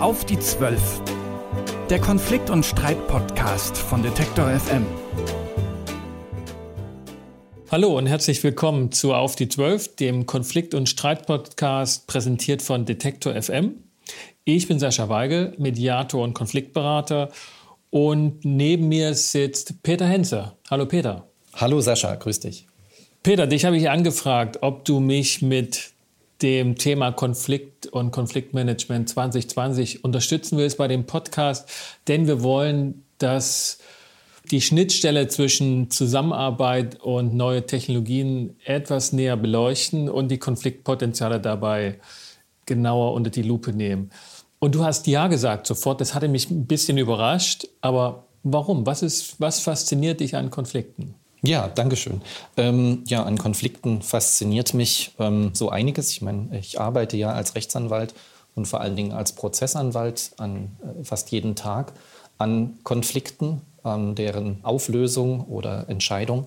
Auf die Zwölf. Der Konflikt- und Streit-Podcast von Detektor FM. Hallo und herzlich willkommen zu Auf die Zwölf, dem Konflikt- und Streit-Podcast, präsentiert von Detektor FM. Ich bin Sascha Weigel, Mediator und Konfliktberater. Und neben mir sitzt Peter Henzer. Hallo Peter. Hallo Sascha, grüß dich. Peter, dich habe ich angefragt, ob du mich mit dem Thema Konflikt und Konfliktmanagement 2020 unterstützen willst bei dem Podcast, denn wir wollen, dass die Schnittstelle zwischen Zusammenarbeit und neue Technologien etwas näher beleuchten und die Konfliktpotenziale dabei genauer unter die Lupe nehmen. Und du hast ja gesagt sofort, das hatte mich ein bisschen überrascht, aber warum? Was, ist, was fasziniert dich an Konflikten? Ja, danke schön. Ähm, ja, an Konflikten fasziniert mich ähm, so einiges. Ich meine, ich arbeite ja als Rechtsanwalt und vor allen Dingen als Prozessanwalt an äh, fast jeden Tag an Konflikten, an deren Auflösung oder Entscheidung.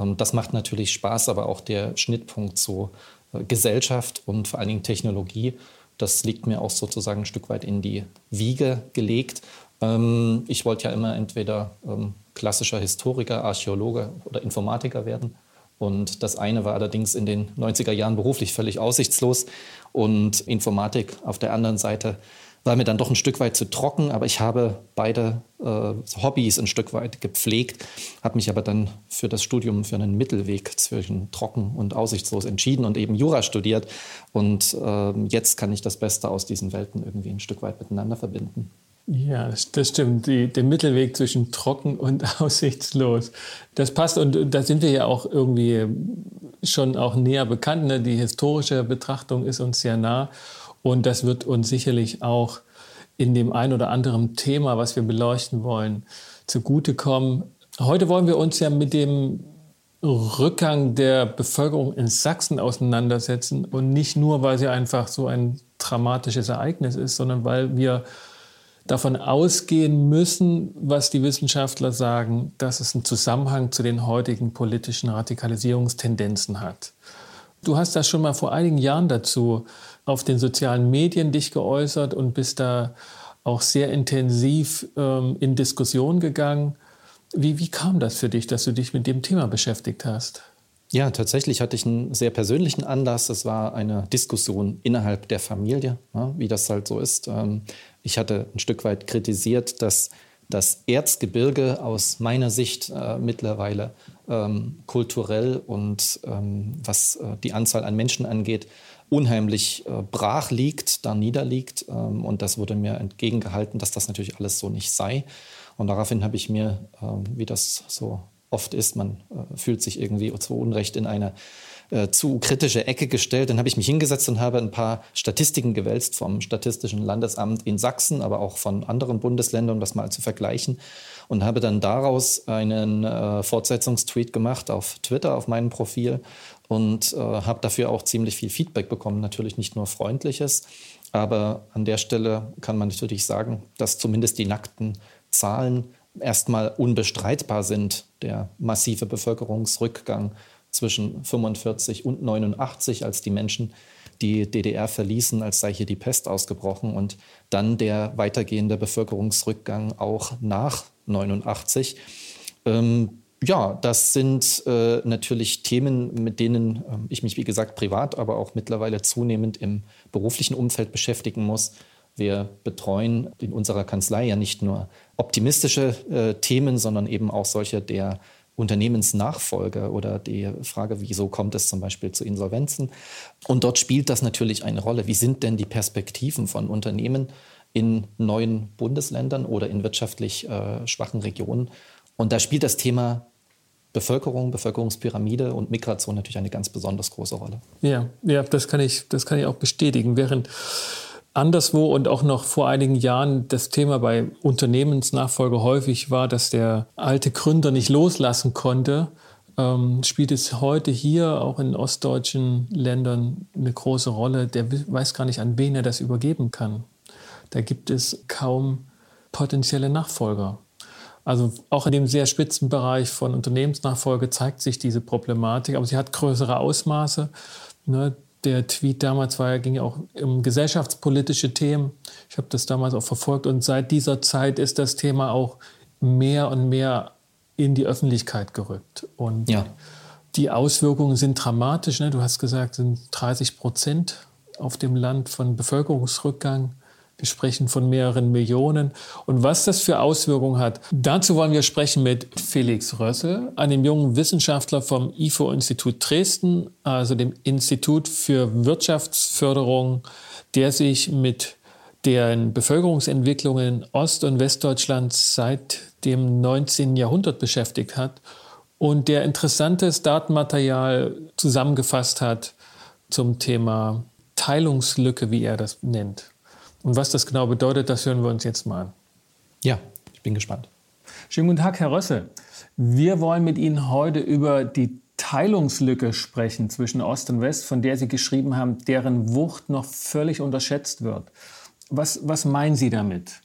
Ähm, das macht natürlich Spaß, aber auch der Schnittpunkt zu äh, Gesellschaft und vor allen Dingen Technologie, das liegt mir auch sozusagen ein Stück weit in die Wiege gelegt. Ähm, ich wollte ja immer entweder ähm, klassischer Historiker, Archäologe oder Informatiker werden. Und das eine war allerdings in den 90er Jahren beruflich völlig aussichtslos. Und Informatik auf der anderen Seite war mir dann doch ein Stück weit zu trocken. Aber ich habe beide äh, Hobbys ein Stück weit gepflegt, habe mich aber dann für das Studium für einen Mittelweg zwischen trocken und aussichtslos entschieden und eben Jura studiert. Und äh, jetzt kann ich das Beste aus diesen Welten irgendwie ein Stück weit miteinander verbinden. Ja, das stimmt. Die, der Mittelweg zwischen trocken und aussichtslos. Das passt und da sind wir ja auch irgendwie schon auch näher bekannt. Ne? Die historische Betrachtung ist uns sehr nah und das wird uns sicherlich auch in dem ein oder anderen Thema, was wir beleuchten wollen, zugutekommen. Heute wollen wir uns ja mit dem Rückgang der Bevölkerung in Sachsen auseinandersetzen und nicht nur, weil sie einfach so ein dramatisches Ereignis ist, sondern weil wir davon ausgehen müssen, was die Wissenschaftler sagen, dass es einen Zusammenhang zu den heutigen politischen Radikalisierungstendenzen hat. Du hast das schon mal vor einigen Jahren dazu auf den sozialen Medien dich geäußert und bist da auch sehr intensiv ähm, in Diskussion gegangen. Wie, wie kam das für dich, dass du dich mit dem Thema beschäftigt hast? Ja, tatsächlich hatte ich einen sehr persönlichen Anlass. Das war eine Diskussion innerhalb der Familie, wie das halt so ist. Ähm, ich hatte ein Stück weit kritisiert, dass das Erzgebirge aus meiner Sicht äh, mittlerweile ähm, kulturell und ähm, was äh, die Anzahl an Menschen angeht, unheimlich äh, brach liegt, da niederliegt. Und das wurde mir entgegengehalten, dass das natürlich alles so nicht sei. Und daraufhin habe ich mir, wie das so oft ist, man äh, fühlt sich irgendwie zu Unrecht in eine äh, zu kritische Ecke gestellt. Dann habe ich mich hingesetzt und habe ein paar Statistiken gewälzt vom Statistischen Landesamt in Sachsen, aber auch von anderen Bundesländern, um das mal zu vergleichen. Und habe dann daraus einen äh, Fortsetzungstweet gemacht auf Twitter, auf meinem Profil und äh, habe dafür auch ziemlich viel Feedback bekommen. Natürlich nicht nur freundliches, aber an der Stelle kann man natürlich sagen, dass zumindest die nackten Zahlen erstmal unbestreitbar sind. Der massive Bevölkerungsrückgang zwischen 45 und 89, als die Menschen die DDR verließen, als sei hier die Pest ausgebrochen und dann der weitergehende Bevölkerungsrückgang auch nach 89. Ähm, ja, das sind äh, natürlich Themen, mit denen äh, ich mich, wie gesagt, privat, aber auch mittlerweile zunehmend im beruflichen Umfeld beschäftigen muss. Wir betreuen in unserer Kanzlei ja nicht nur optimistische äh, Themen, sondern eben auch solche der Unternehmensnachfolge oder die Frage, wieso kommt es zum Beispiel zu Insolvenzen. Und dort spielt das natürlich eine Rolle. Wie sind denn die Perspektiven von Unternehmen in neuen Bundesländern oder in wirtschaftlich äh, schwachen Regionen? Und da spielt das Thema Bevölkerung, Bevölkerungspyramide und Migration natürlich eine ganz besonders große Rolle. Ja, ja, das kann ich, das kann ich auch bestätigen. Während anderswo und auch noch vor einigen Jahren das Thema bei Unternehmensnachfolge häufig war, dass der alte Gründer nicht loslassen konnte, ähm, spielt es heute hier auch in ostdeutschen Ländern eine große Rolle. Der weiß gar nicht, an wen er das übergeben kann. Da gibt es kaum potenzielle Nachfolger. Also auch in dem sehr spitzen Bereich von Unternehmensnachfolge zeigt sich diese Problematik, aber sie hat größere Ausmaße. Ne? Der Tweet damals war, ging ja auch um gesellschaftspolitische Themen. Ich habe das damals auch verfolgt und seit dieser Zeit ist das Thema auch mehr und mehr in die Öffentlichkeit gerückt. Und ja. die Auswirkungen sind dramatisch. Ne? Du hast gesagt, sind 30 Prozent auf dem Land von Bevölkerungsrückgang. Wir sprechen von mehreren Millionen. Und was das für Auswirkungen hat, dazu wollen wir sprechen mit Felix Rössel, einem jungen Wissenschaftler vom IFO-Institut Dresden, also dem Institut für Wirtschaftsförderung, der sich mit den Bevölkerungsentwicklungen Ost- und Westdeutschlands seit dem 19. Jahrhundert beschäftigt hat und der interessantes Datenmaterial zusammengefasst hat zum Thema Teilungslücke, wie er das nennt. Und was das genau bedeutet, das hören wir uns jetzt mal an. Ja, ich bin gespannt. Schönen guten Tag, Herr Rössel. Wir wollen mit Ihnen heute über die Teilungslücke sprechen zwischen Ost und West, von der Sie geschrieben haben, deren Wucht noch völlig unterschätzt wird. Was, was meinen Sie damit?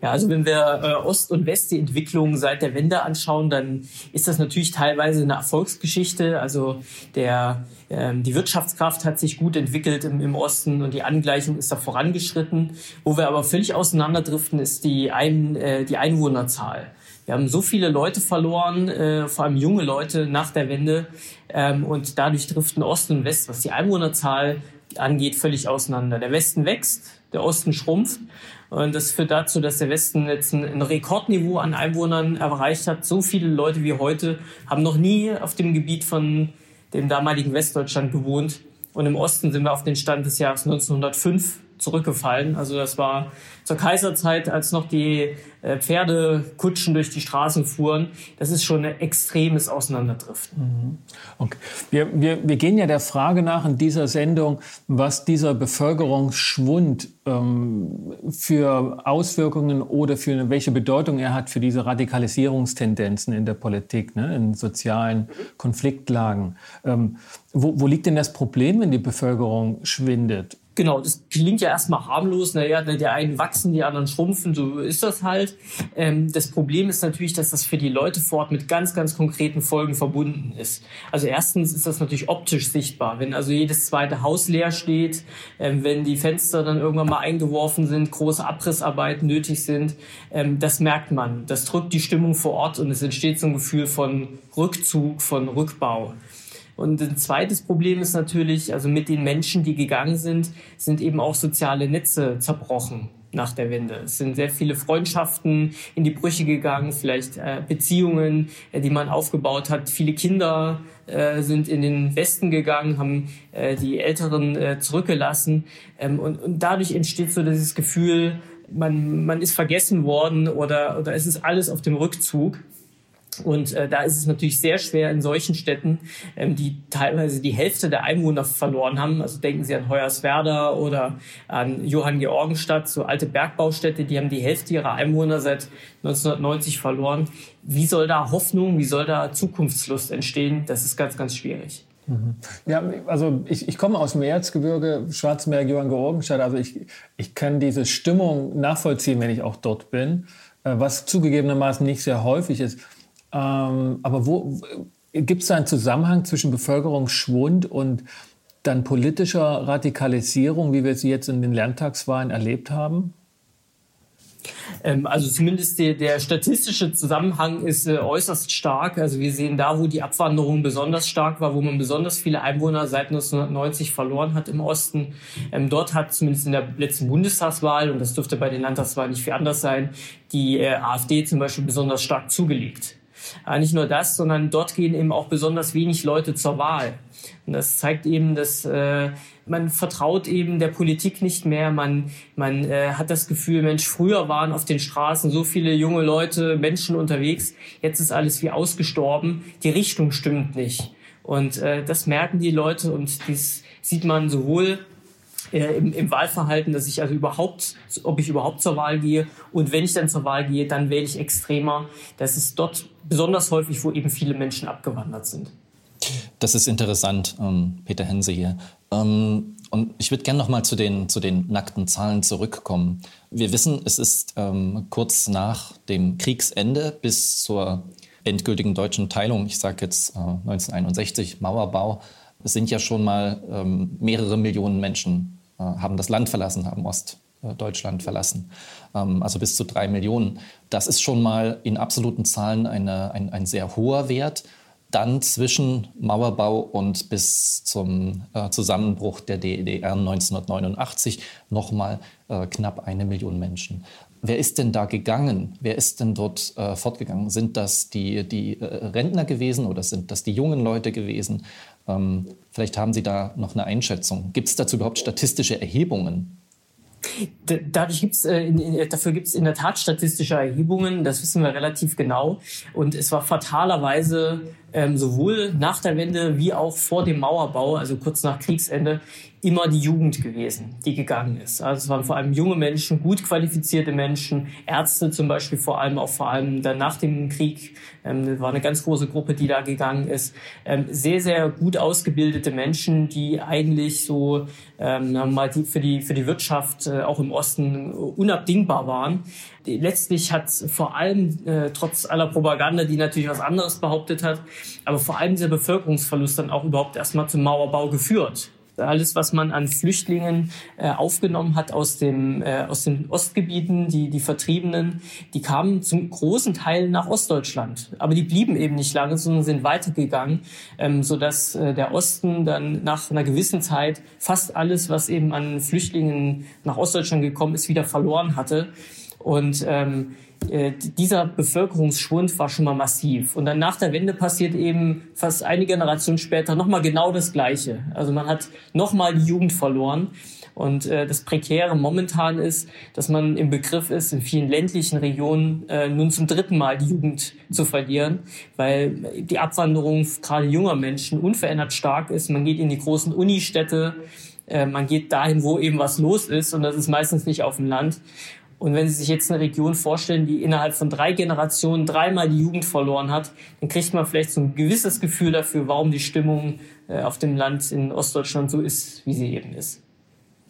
Ja, also wenn wir äh, Ost und West die Entwicklung seit der Wende anschauen, dann ist das natürlich teilweise eine Erfolgsgeschichte. Also der, ähm, die Wirtschaftskraft hat sich gut entwickelt im, im Osten und die Angleichung ist da vorangeschritten. Wo wir aber völlig auseinanderdriften, ist die, Ein, äh, die Einwohnerzahl. Wir haben so viele Leute verloren, äh, vor allem junge Leute nach der Wende. Ähm, und dadurch driften Ost und West, was die Einwohnerzahl angeht, völlig auseinander. Der Westen wächst, der Osten schrumpft. Und das führt dazu, dass der Westen jetzt ein, ein, Rekordniveau an Einwohnern erreicht hat. So viele Leute wie heute haben noch nie auf dem Gebiet von dem damaligen Westdeutschland gewohnt. Und im Osten sind wir auf den Stand des Jahres 1905 zurückgefallen. Also das war zur Kaiserzeit, als noch die äh, Pferdekutschen durch die Straßen fuhren. Das ist schon ein extremes Auseinanderdriften. Mhm. Okay. Wir, wir, wir gehen ja der Frage nach in dieser Sendung, was dieser Bevölkerungsschwund ähm, für Auswirkungen oder für welche Bedeutung er hat für diese Radikalisierungstendenzen in der Politik, ne, in sozialen Konfliktlagen. Ähm, wo, wo liegt denn das Problem, wenn die Bevölkerung schwindet? Genau, das klingt ja erstmal harmlos. Naja, der einen wachsen, die anderen schrumpfen, so ist das halt. Ähm, das Problem ist natürlich, dass das für die Leute vor Ort mit ganz, ganz konkreten Folgen verbunden ist. Also erstens ist das natürlich optisch sichtbar. Wenn also jedes zweite Haus leer steht, ähm, wenn die Fenster dann irgendwann mal eingeworfen sind, große Abrissarbeiten nötig sind, ähm, das merkt man. Das drückt die Stimmung vor Ort und es entsteht so ein Gefühl von Rückzug, von Rückbau. Und ein zweites Problem ist natürlich, also mit den Menschen, die gegangen sind, sind eben auch soziale Netze zerbrochen nach der Wende. Es sind sehr viele Freundschaften in die Brüche gegangen, vielleicht äh, Beziehungen, äh, die man aufgebaut hat. Viele Kinder äh, sind in den Westen gegangen, haben die Älteren zurückgelassen. Ähm, und, und dadurch entsteht so dieses Gefühl, man, man ist vergessen worden oder, oder es ist alles auf dem Rückzug. Und äh, da ist es natürlich sehr schwer in solchen Städten, ähm, die teilweise die Hälfte der Einwohner verloren haben. Also denken Sie an Hoyerswerda oder an Johann Georgenstadt, so alte Bergbaustädte, die haben die Hälfte ihrer Einwohner seit 1990 verloren. Wie soll da Hoffnung, wie soll da Zukunftslust entstehen? Das ist ganz, ganz schwierig. Mhm. Ja, also ich, ich komme aus dem Erzgebirge, Schwarzmeer, Johann Georgenstadt. Also ich, ich kann diese Stimmung nachvollziehen, wenn ich auch dort bin, äh, was zugegebenermaßen nicht sehr häufig ist. Ähm, aber wo gibt es da einen Zusammenhang zwischen Bevölkerungsschwund und dann politischer Radikalisierung, wie wir sie jetzt in den Landtagswahlen erlebt haben? Ähm, also zumindest der, der, statistische Zusammenhang ist äh, äußerst stark. Also wir sehen da, wo die Abwanderung besonders stark war, wo man besonders viele Einwohner seit 1990 verloren hat im Osten. Ähm, dort hat zumindest in der letzten Bundestagswahl, und das dürfte bei den Landtagswahlen nicht viel anders sein, die äh, AfD zum Beispiel besonders stark zugelegt. Aber nicht nur das, sondern dort gehen eben auch besonders wenig Leute zur Wahl. Und das zeigt eben, dass äh, man vertraut eben der Politik nicht mehr. Man, man äh, hat das Gefühl, Mensch, früher waren auf den Straßen so viele junge Leute, Menschen unterwegs. Jetzt ist alles wie ausgestorben. Die Richtung stimmt nicht. Und äh, das merken die Leute und dies sieht man sowohl äh, im, im Wahlverhalten, dass ich also überhaupt, ob ich überhaupt zur Wahl gehe und wenn ich dann zur Wahl gehe, dann wähle ich extremer. Das ist dort besonders häufig, wo eben viele Menschen abgewandert sind. Das ist interessant, ähm, Peter Hense hier. Ähm, und ich würde gerne noch mal zu den, zu den nackten Zahlen zurückkommen. Wir wissen, es ist ähm, kurz nach dem Kriegsende bis zur endgültigen deutschen Teilung, ich sage jetzt äh, 1961, Mauerbau, Es sind ja schon mal mehrere Millionen Menschen äh, haben das Land verlassen, haben Ostdeutschland verlassen. Ähm, also bis zu drei Millionen. Das ist schon mal in absoluten Zahlen eine, ein, ein sehr hoher Wert dann zwischen Mauerbau und bis zum äh, Zusammenbruch der DDR 1989 nochmal äh, knapp eine Million Menschen. Wer ist denn da gegangen? Wer ist denn dort äh, fortgegangen? Sind das die, die äh, Rentner gewesen oder sind das die jungen Leute gewesen? Ähm, vielleicht haben Sie da noch eine Einschätzung. Gibt es dazu überhaupt statistische Erhebungen? Dadurch gibt's, äh, dafür gibt es in der Tat statistische Erhebungen, das wissen wir relativ genau. Und es war fatalerweise ähm, sowohl nach der Wende wie auch vor dem Mauerbau, also kurz nach Kriegsende, immer die Jugend gewesen, die gegangen ist. Also es waren vor allem junge Menschen, gut qualifizierte Menschen, Ärzte zum Beispiel vor allem, auch vor allem dann nach dem Krieg, ähm, war eine ganz große Gruppe, die da gegangen ist. Ähm, sehr, sehr gut ausgebildete Menschen, die eigentlich so ähm, mal die, für, die, für die Wirtschaft äh, auch im Osten unabdingbar waren. Letztlich hat vor allem, äh, trotz aller Propaganda, die natürlich was anderes behauptet hat, aber vor allem dieser Bevölkerungsverlust dann auch überhaupt erstmal zum Mauerbau geführt alles, was man an Flüchtlingen äh, aufgenommen hat aus, dem, äh, aus den Ostgebieten, die, die Vertriebenen, die kamen zum großen Teil nach Ostdeutschland. Aber die blieben eben nicht lange, sondern sind weitergegangen, ähm, sodass äh, der Osten dann nach einer gewissen Zeit fast alles, was eben an Flüchtlingen nach Ostdeutschland gekommen ist, wieder verloren hatte. Und ähm, äh, dieser Bevölkerungsschwund war schon mal massiv. Und dann nach der Wende passiert eben fast eine Generation später nochmal genau das Gleiche. Also man hat nochmal die Jugend verloren. Und äh, das Prekäre momentan ist, dass man im Begriff ist, in vielen ländlichen Regionen äh, nun zum dritten Mal die Jugend zu verlieren, weil die Abwanderung gerade junger Menschen unverändert stark ist. Man geht in die großen Unistädte, äh, man geht dahin, wo eben was los ist und das ist meistens nicht auf dem Land. Und wenn Sie sich jetzt eine Region vorstellen, die innerhalb von drei Generationen dreimal die Jugend verloren hat, dann kriegt man vielleicht so ein gewisses Gefühl dafür, warum die Stimmung äh, auf dem Land in Ostdeutschland so ist, wie sie eben ist.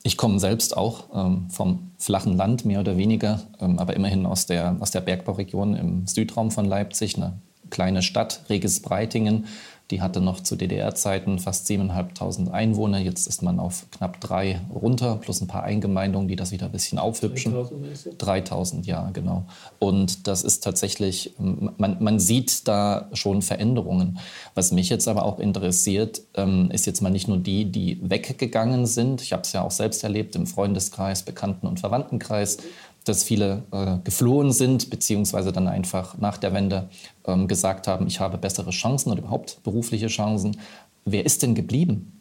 Ich komme selbst auch ähm, vom flachen Land, mehr oder weniger, ähm, aber immerhin aus der, aus der Bergbauregion im Südraum von Leipzig, eine kleine Stadt, Reges Breitingen. Die hatte noch zu DDR-Zeiten fast 7.500 Einwohner. Jetzt ist man auf knapp drei runter, plus ein paar Eingemeindungen, die das wieder ein bisschen aufhübschen. 3000, 3000 ja, genau. Und das ist tatsächlich, man, man sieht da schon Veränderungen. Was mich jetzt aber auch interessiert, ähm, ist jetzt mal nicht nur die, die weggegangen sind. Ich habe es ja auch selbst erlebt im Freundeskreis, Bekannten- und Verwandtenkreis dass viele äh, geflohen sind, beziehungsweise dann einfach nach der Wende ähm, gesagt haben, ich habe bessere Chancen oder überhaupt berufliche Chancen. Wer ist denn geblieben?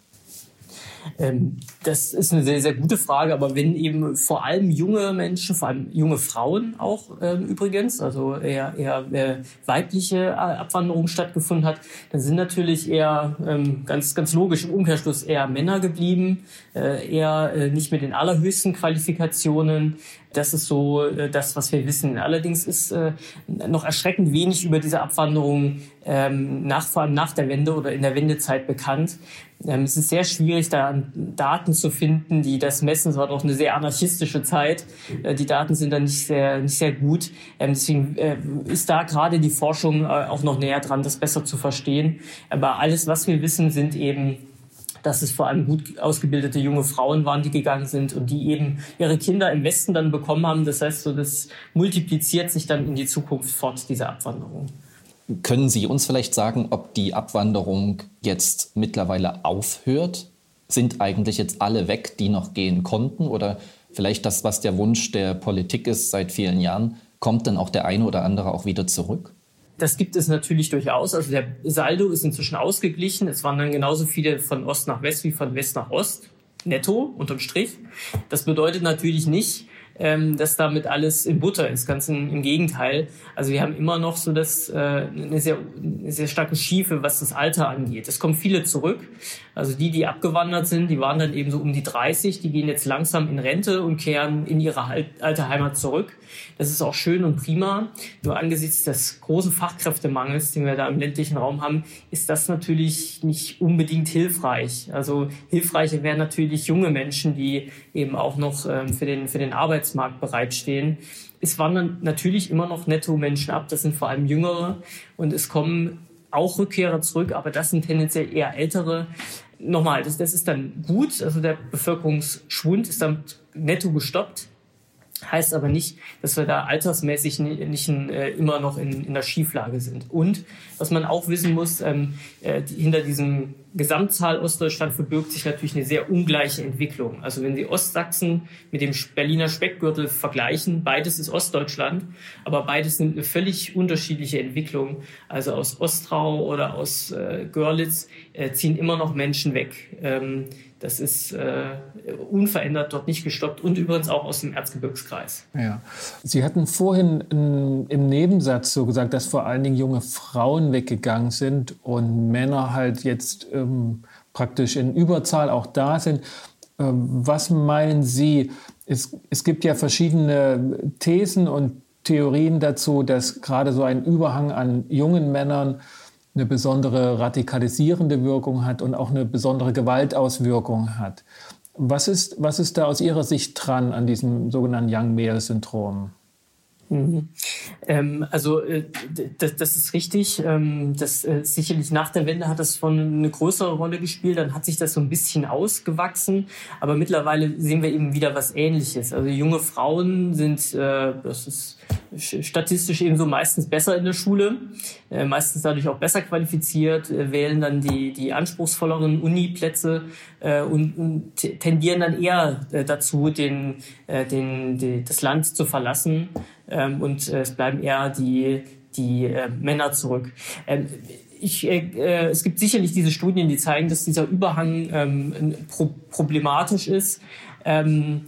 Ähm, das ist eine sehr, sehr gute Frage, aber wenn eben vor allem junge Menschen, vor allem junge Frauen auch äh, übrigens, also eher, eher äh, weibliche äh, Abwanderung stattgefunden hat, dann sind natürlich eher ähm, ganz, ganz logisch im Umkehrschluss eher Männer geblieben, eher äh, nicht mit den allerhöchsten Qualifikationen, das ist so äh, das, was wir wissen. Allerdings ist äh, noch erschreckend wenig über diese Abwanderung ähm, nach, vor allem nach der Wende oder in der Wendezeit bekannt. Ähm, es ist sehr schwierig, da Daten zu finden, die das messen. Es war doch eine sehr anarchistische Zeit. Äh, die Daten sind da nicht sehr, nicht sehr gut. Ähm, deswegen äh, ist da gerade die Forschung äh, auch noch näher dran, das besser zu verstehen. Aber alles, was wir wissen, sind eben dass es vor allem gut ausgebildete junge Frauen waren, die gegangen sind und die eben ihre Kinder im Westen dann bekommen haben. Das heißt, so das multipliziert sich dann in die Zukunft fort, diese Abwanderung. Können Sie uns vielleicht sagen, ob die Abwanderung jetzt mittlerweile aufhört? Sind eigentlich jetzt alle weg, die noch gehen konnten? Oder vielleicht das, was der Wunsch der Politik ist seit vielen Jahren, kommt dann auch der eine oder andere auch wieder zurück? Das gibt es natürlich durchaus. Also der Saldo ist inzwischen ausgeglichen. Es waren dann genauso viele von Ost nach West wie von West nach Ost. Netto, unterm Strich. Das bedeutet natürlich nicht, ähm, dass damit alles in Butter ist. Ganz im, im Gegenteil. Also wir haben immer noch so das, äh, eine, sehr, eine sehr starke Schiefe, was das Alter angeht. Es kommen viele zurück. Also die, die abgewandert sind, die waren dann eben so um die 30, die gehen jetzt langsam in Rente und kehren in ihre alte Heimat zurück. Das ist auch schön und prima. Nur angesichts des großen Fachkräftemangels, den wir da im ländlichen Raum haben, ist das natürlich nicht unbedingt hilfreich. Also hilfreicher wären natürlich junge Menschen, die eben auch noch ähm, für den, für den Arbeitsmarkt bereitstehen. Es wandern natürlich immer noch netto Menschen ab. Das sind vor allem Jüngere. Und es kommen auch Rückkehrer zurück, aber das sind tendenziell eher ältere. Nochmal, das, das ist dann gut, also der Bevölkerungsschwund ist dann netto gestoppt. Heißt aber nicht, dass wir da altersmäßig nicht äh, immer noch in, in der Schieflage sind. Und was man auch wissen muss, ähm, äh, die, hinter diesem Gesamtzahl Ostdeutschland verbirgt sich natürlich eine sehr ungleiche Entwicklung. Also wenn Sie Ostsachsen mit dem Berliner Speckgürtel vergleichen, beides ist Ostdeutschland, aber beides nimmt eine völlig unterschiedliche Entwicklung. Also aus Ostrau oder aus äh, Görlitz äh, ziehen immer noch Menschen weg. Ähm, das ist äh, unverändert dort nicht gestoppt und übrigens auch aus dem Erzgebirgskreis. Ja. Sie hatten vorhin in, im Nebensatz so gesagt, dass vor allen Dingen junge Frauen weggegangen sind und Männer halt jetzt ähm, praktisch in Überzahl auch da sind. Ähm, was meinen Sie? Es, es gibt ja verschiedene Thesen und Theorien dazu, dass gerade so ein Überhang an jungen Männern eine besondere radikalisierende Wirkung hat und auch eine besondere Gewaltauswirkung hat. Was ist, was ist da aus Ihrer Sicht dran an diesem sogenannten Young Male Syndrom? Mhm. Ähm, also äh, das, das, ist richtig. Ähm, das äh, sicherlich nach der Wende hat das von eine größere Rolle gespielt. Dann hat sich das so ein bisschen ausgewachsen, aber mittlerweile sehen wir eben wieder was Ähnliches. Also junge Frauen sind, äh, das ist statistisch ebenso meistens besser in der Schule, äh, meistens dadurch auch besser qualifiziert, äh, wählen dann die die anspruchsvolleren Uni-Plätze äh, und, und tendieren dann eher äh, dazu, den, äh, den, die, das Land zu verlassen ähm, und äh, es bleiben eher die, die äh, Männer zurück. Ähm, ich, äh, äh, es gibt sicherlich diese Studien, die zeigen, dass dieser Überhang ähm, pro problematisch ist. Ähm,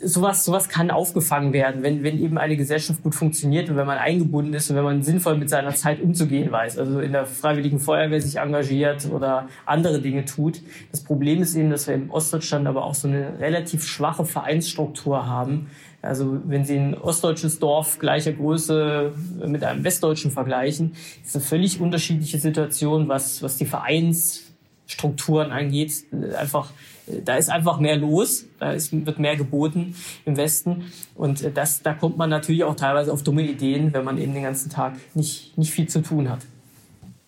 sowas, sowas kann aufgefangen werden, wenn, wenn eben eine Gesellschaft gut funktioniert und wenn man eingebunden ist und wenn man sinnvoll mit seiner Zeit umzugehen weiß, also in der Freiwilligen Feuerwehr sich engagiert oder andere Dinge tut. Das Problem ist eben, dass wir im Ostdeutschland aber auch so eine relativ schwache Vereinsstruktur haben. Also wenn Sie ein ostdeutsches Dorf gleicher Größe mit einem westdeutschen vergleichen, ist eine völlig unterschiedliche Situation, was, was die Vereinsstrukturen angeht. Einfach da ist einfach mehr los, da ist, wird mehr geboten im Westen. Und äh, das, da kommt man natürlich auch teilweise auf dumme Ideen, wenn man eben den ganzen Tag nicht, nicht viel zu tun hat.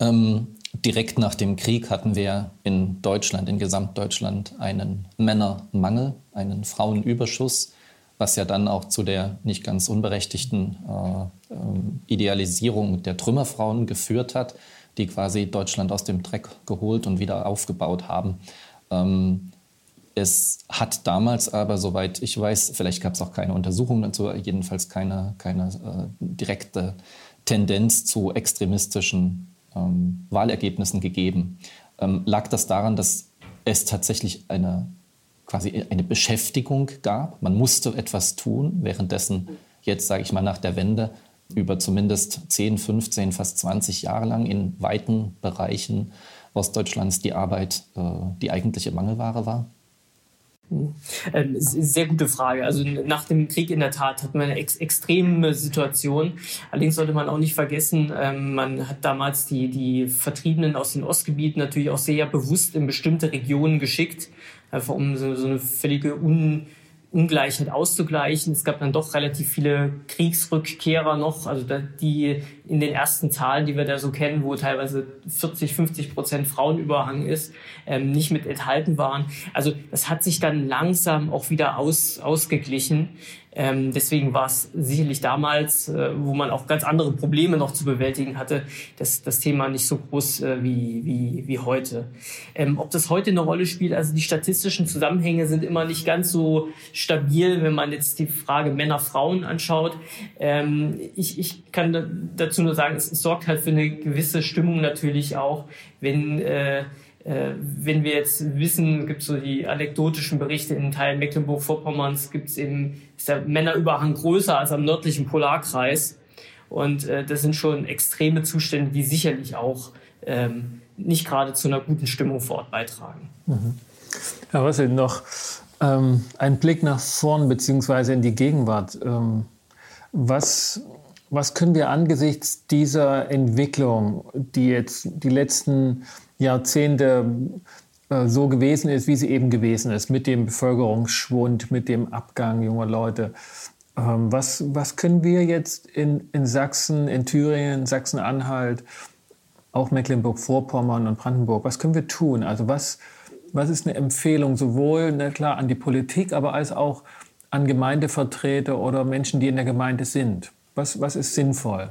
Ähm, direkt nach dem Krieg hatten wir in Deutschland, in Gesamtdeutschland, einen Männermangel, einen Frauenüberschuss, was ja dann auch zu der nicht ganz unberechtigten äh, äh, Idealisierung der Trümmerfrauen geführt hat, die quasi Deutschland aus dem Dreck geholt und wieder aufgebaut haben. Ähm, es hat damals aber, soweit ich weiß, vielleicht gab es auch keine Untersuchungen dazu, jedenfalls keine, keine äh, direkte Tendenz zu extremistischen ähm, Wahlergebnissen gegeben. Ähm, lag das daran, dass es tatsächlich eine, quasi eine Beschäftigung gab? Man musste etwas tun, währenddessen jetzt, sage ich mal, nach der Wende über zumindest 10, 15, fast 20 Jahre lang in weiten Bereichen Ostdeutschlands die Arbeit äh, die eigentliche Mangelware war? Ähm, sehr gute Frage. Also nach dem Krieg in der Tat hatten wir eine ex extreme Situation. Allerdings sollte man auch nicht vergessen, ähm, man hat damals die, die Vertriebenen aus den Ostgebieten natürlich auch sehr bewusst in bestimmte Regionen geschickt, einfach um so, so eine völlige Un Ungleichheit auszugleichen. Es gab dann doch relativ viele Kriegsrückkehrer noch, also die in den ersten Zahlen, die wir da so kennen, wo teilweise 40, 50 Prozent Frauenüberhang ist, ähm, nicht mit enthalten waren. Also das hat sich dann langsam auch wieder aus, ausgeglichen. Ähm, deswegen war es sicherlich damals, äh, wo man auch ganz andere Probleme noch zu bewältigen hatte, das, das Thema nicht so groß äh, wie, wie, wie heute. Ähm, ob das heute eine Rolle spielt, also die statistischen Zusammenhänge sind immer nicht ganz so stabil, wenn man jetzt die Frage Männer-Frauen anschaut. Ähm, ich, ich kann dazu nur sagen, es, es sorgt halt für eine gewisse Stimmung natürlich auch, wenn äh, äh, wenn wir jetzt wissen, gibt es so die anekdotischen Berichte in Teilen Mecklenburg-Vorpommerns, gibt es eben, ist der Männerüberhang größer als am nördlichen Polarkreis. Und äh, das sind schon extreme Zustände, die sicherlich auch ähm, nicht gerade zu einer guten Stimmung vor Ort beitragen. Mhm. Herr Rössel, noch ähm, ein Blick nach vorn beziehungsweise in die Gegenwart. Ähm, was, was können wir angesichts dieser Entwicklung, die jetzt die letzten Jahrzehnte äh, so gewesen ist, wie sie eben gewesen ist, mit dem Bevölkerungsschwund, mit dem Abgang junger Leute. Ähm, was, was können wir jetzt in, in Sachsen, in Thüringen, Sachsen-Anhalt auch Mecklenburg-Vorpommern und Brandenburg. Was können wir tun? Also was, was ist eine Empfehlung sowohl, na klar, an die Politik, aber als auch an Gemeindevertreter oder Menschen, die in der Gemeinde sind? Was, was ist sinnvoll?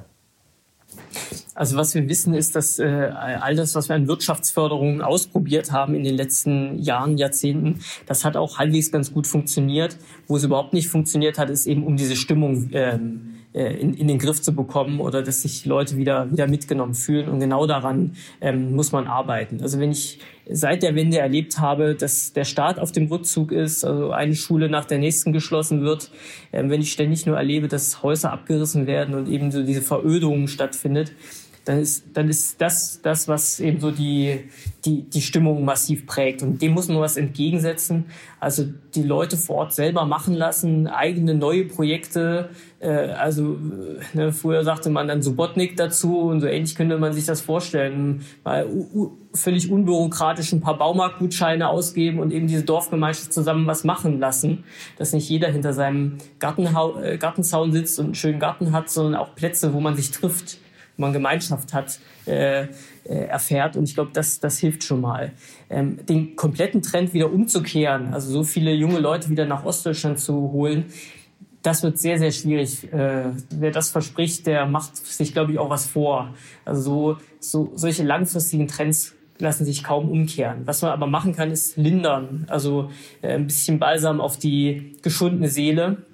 Also was wir wissen ist, dass äh, all das, was wir an Wirtschaftsförderung ausprobiert haben in den letzten Jahren, Jahrzehnten, das hat auch halbwegs ganz gut funktioniert. Wo es überhaupt nicht funktioniert hat, ist eben um diese Stimmung ähm, äh, in, in den Griff zu bekommen oder dass sich Leute wieder, wieder mitgenommen fühlen. Und genau daran ähm, muss man arbeiten. Also wenn ich seit der Wende erlebt habe, dass der Staat auf dem Rückzug ist, also eine Schule nach der nächsten geschlossen wird, ähm, wenn ich ständig nur erlebe, dass Häuser abgerissen werden und eben so diese Verödung stattfindet, dann ist, dann ist das das, was eben so die, die, die Stimmung massiv prägt. Und dem muss man was entgegensetzen. Also die Leute vor Ort selber machen lassen, eigene neue Projekte. Äh, also ne, früher sagte man dann Subotnik dazu und so ähnlich könnte man sich das vorstellen. Mal völlig unbürokratisch ein paar Baumarktgutscheine ausgeben und eben diese Dorfgemeinschaft zusammen was machen lassen. Dass nicht jeder hinter seinem Gartenhau äh, Gartenzaun sitzt und einen schönen Garten hat, sondern auch Plätze, wo man sich trifft man Gemeinschaft hat, äh, äh, erfährt. Und ich glaube, das, das hilft schon mal. Ähm, den kompletten Trend wieder umzukehren, also so viele junge Leute wieder nach Ostdeutschland zu holen, das wird sehr, sehr schwierig. Äh, wer das verspricht, der macht sich, glaube ich, auch was vor. Also so, so solche langfristigen Trends lassen sich kaum umkehren. Was man aber machen kann, ist lindern. Also äh, ein bisschen Balsam auf die geschundene Seele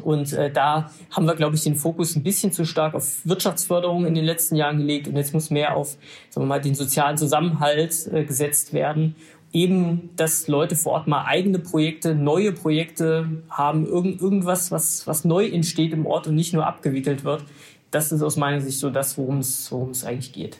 und äh, da haben wir, glaube ich, den Fokus ein bisschen zu stark auf Wirtschaftsförderung in den letzten Jahren gelegt. Und jetzt muss mehr auf sagen wir mal, den sozialen Zusammenhalt äh, gesetzt werden. Eben, dass Leute vor Ort mal eigene Projekte, neue Projekte haben, irgend, irgendwas, was, was neu entsteht im Ort und nicht nur abgewickelt wird. Das ist aus meiner Sicht so das, worum es, eigentlich geht.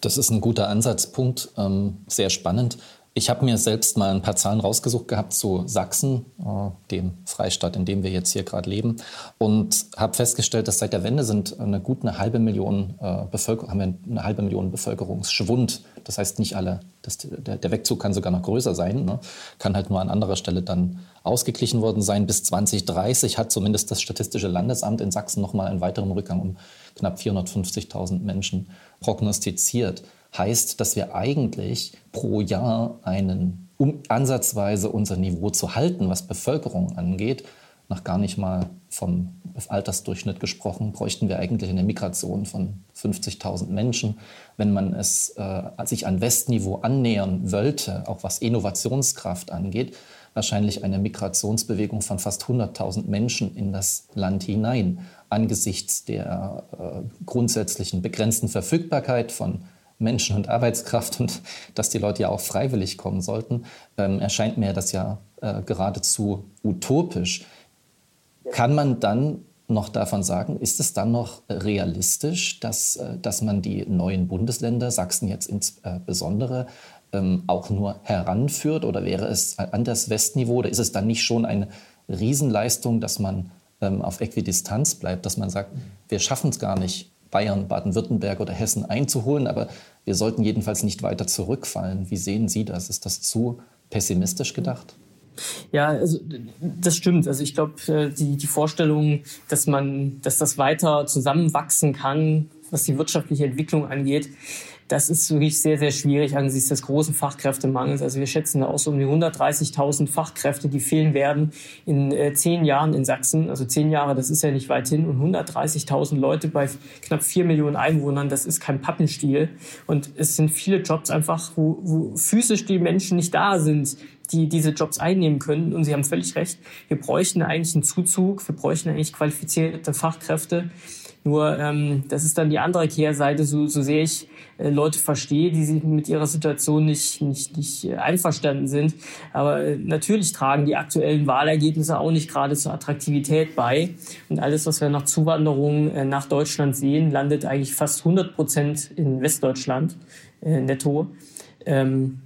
Das ist ein guter Ansatzpunkt, ähm, sehr spannend. Ich habe mir selbst mal ein paar Zahlen rausgesucht gehabt zu Sachsen, äh, dem Freistaat, in dem wir jetzt hier gerade leben, und habe festgestellt, dass seit der Wende sind eine gut eine halbe Million äh, haben wir eine halbe Million Bevölkerungsschwund. Das heißt nicht alle, das, der, der, Wegzug kann sogar noch größer sein, ne? kann halt nur an anderer Stelle dann ausgeglichen worden sein. Bis 2030 hat zumindest das Statistische Landesamt in Sachsen noch mal einen weiteren Rückgang um knapp 450.000 Menschen prognostiziert heißt, dass wir eigentlich pro Jahr einen, um ansatzweise unser Niveau zu halten, was Bevölkerung angeht, nach gar nicht mal vom Altersdurchschnitt gesprochen, bräuchten wir eigentlich eine Migration von 50.000 Menschen. Wenn man es äh, sich an Westniveau annähern wollte, auch was Innovationskraft angeht, wahrscheinlich eine Migrationsbewegung von fast 100.000 Menschen in das Land hinein, angesichts der äh, grundsätzlichen begrenzten Verfügbarkeit von Menschen und Arbeitskraft und dass die Leute ja auch freiwillig kommen sollten, ähm, erscheint mir das ja äh, geradezu utopisch. Kann man dann noch davon sagen, ist es dann noch realistisch, dass, äh, dass man die neuen Bundesländer, Sachsen jetzt insbesondere, ähm, auch nur heranführt? Oder wäre es an das Westniveau? Oder ist es dann nicht schon eine Riesenleistung, dass man ähm, auf Äquidistanz bleibt, dass man sagt, wir schaffen es gar nicht, Bayern, Baden-Württemberg oder Hessen einzuholen. Aber wir sollten jedenfalls nicht weiter zurückfallen. Wie sehen Sie das? Ist das zu pessimistisch gedacht? Ja, also das stimmt. Also ich glaube, äh, die, die Vorstellung, dass man, dass das weiter zusammenwachsen kann, was die wirtschaftliche Entwicklung angeht, das ist wirklich sehr, sehr schwierig angesichts des großen Fachkräftemangels. Also wir schätzen da auch so um die 130.000 Fachkräfte, die fehlen werden in äh, zehn Jahren in Sachsen. Also zehn Jahre, das ist ja nicht weit hin. Und 130.000 Leute bei knapp vier Millionen Einwohnern, das ist kein Pappenstiel. Und es sind viele Jobs einfach, wo, wo physisch die Menschen nicht da sind, die diese Jobs einnehmen können. Und Sie haben völlig recht. Wir bräuchten eigentlich einen Zuzug. Wir bräuchten eigentlich qualifizierte Fachkräfte. Nur ähm, das ist dann die andere Kehrseite, so, so sehr ich äh, Leute verstehe, die sich mit ihrer Situation nicht, nicht, nicht äh, einverstanden sind. Aber äh, natürlich tragen die aktuellen Wahlergebnisse auch nicht gerade zur Attraktivität bei. Und alles, was wir nach Zuwanderung äh, nach Deutschland sehen, landet eigentlich fast 100 Prozent in Westdeutschland äh, netto. Ähm,